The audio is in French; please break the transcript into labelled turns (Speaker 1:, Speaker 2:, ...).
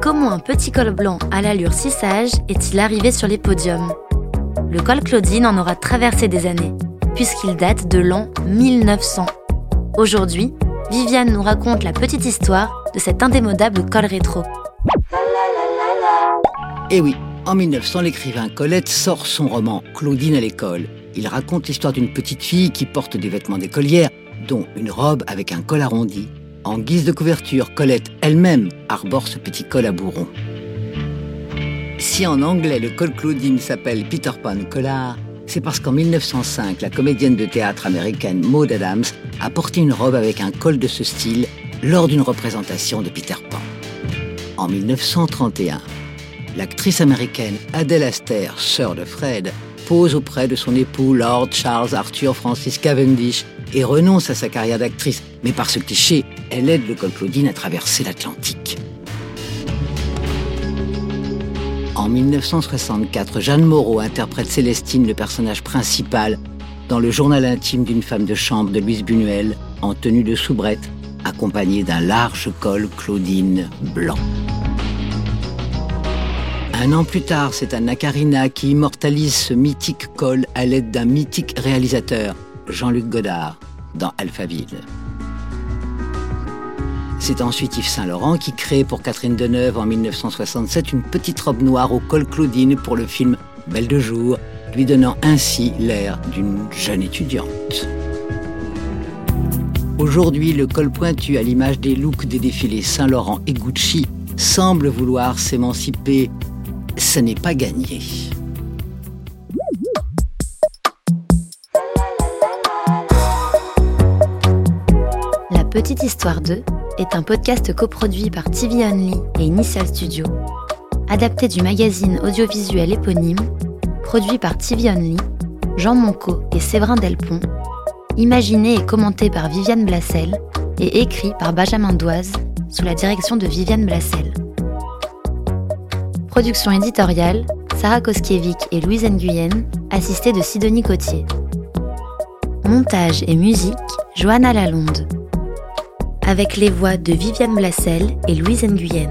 Speaker 1: comment un petit col blanc à l'allure si sage est-il arrivé sur les podiums? Le col Claudine en aura traversé des années, puisqu'il date de l'an 1900. Aujourd'hui, Viviane nous raconte la petite histoire de cet indémodable col rétro.
Speaker 2: Eh oui, en 1900, l'écrivain Colette sort son roman Claudine à l'école. Il raconte l'histoire d'une petite fille qui porte des vêtements d'écolière, dont une robe avec un col arrondi. En guise de couverture, Colette elle-même arbore ce petit col à bourron. Si en anglais le col Claudine s'appelle Peter Pan Collar, c'est parce qu'en 1905, la comédienne de théâtre américaine Maud Adams a porté une robe avec un col de ce style lors d'une représentation de Peter Pan. En 1931, l'actrice américaine Adele Aster, sœur de Fred, pose auprès de son époux Lord Charles Arthur Francis Cavendish et renonce à sa carrière d'actrice. Mais par ce cliché, elle aide le col Claudine à traverser l'Atlantique. En 1964, Jeanne Moreau interprète Célestine, le personnage principal, dans le journal intime d'une femme de chambre de Louise Buñuel, en tenue de soubrette, accompagnée d'un large col Claudine blanc. Un an plus tard, c'est Anna Karina qui immortalise ce mythique col à l'aide d'un mythique réalisateur, Jean-Luc Godard, dans Alphaville. C'est ensuite Yves Saint-Laurent qui crée pour Catherine Deneuve en 1967 une petite robe noire au col Claudine pour le film Belle de jour, lui donnant ainsi l'air d'une jeune étudiante. Aujourd'hui, le col pointu à l'image des looks des défilés Saint-Laurent et Gucci semble vouloir s'émanciper. Ce n'est pas gagné.
Speaker 1: La petite histoire de est un podcast coproduit par TV Only et Initial Studio, adapté du magazine audiovisuel éponyme, produit par TV Only, Jean Monco et Séverin Delpont, imaginé et commenté par Viviane Blassel et écrit par Benjamin Doise sous la direction de Viviane Blassel. Production éditoriale, Sarah Koskiewicz et Louise Nguyen, assistée de Sidonie Cotier. Montage et musique, Johanna Lalonde avec les voix de Viviane Blassel et Louise Nguyen.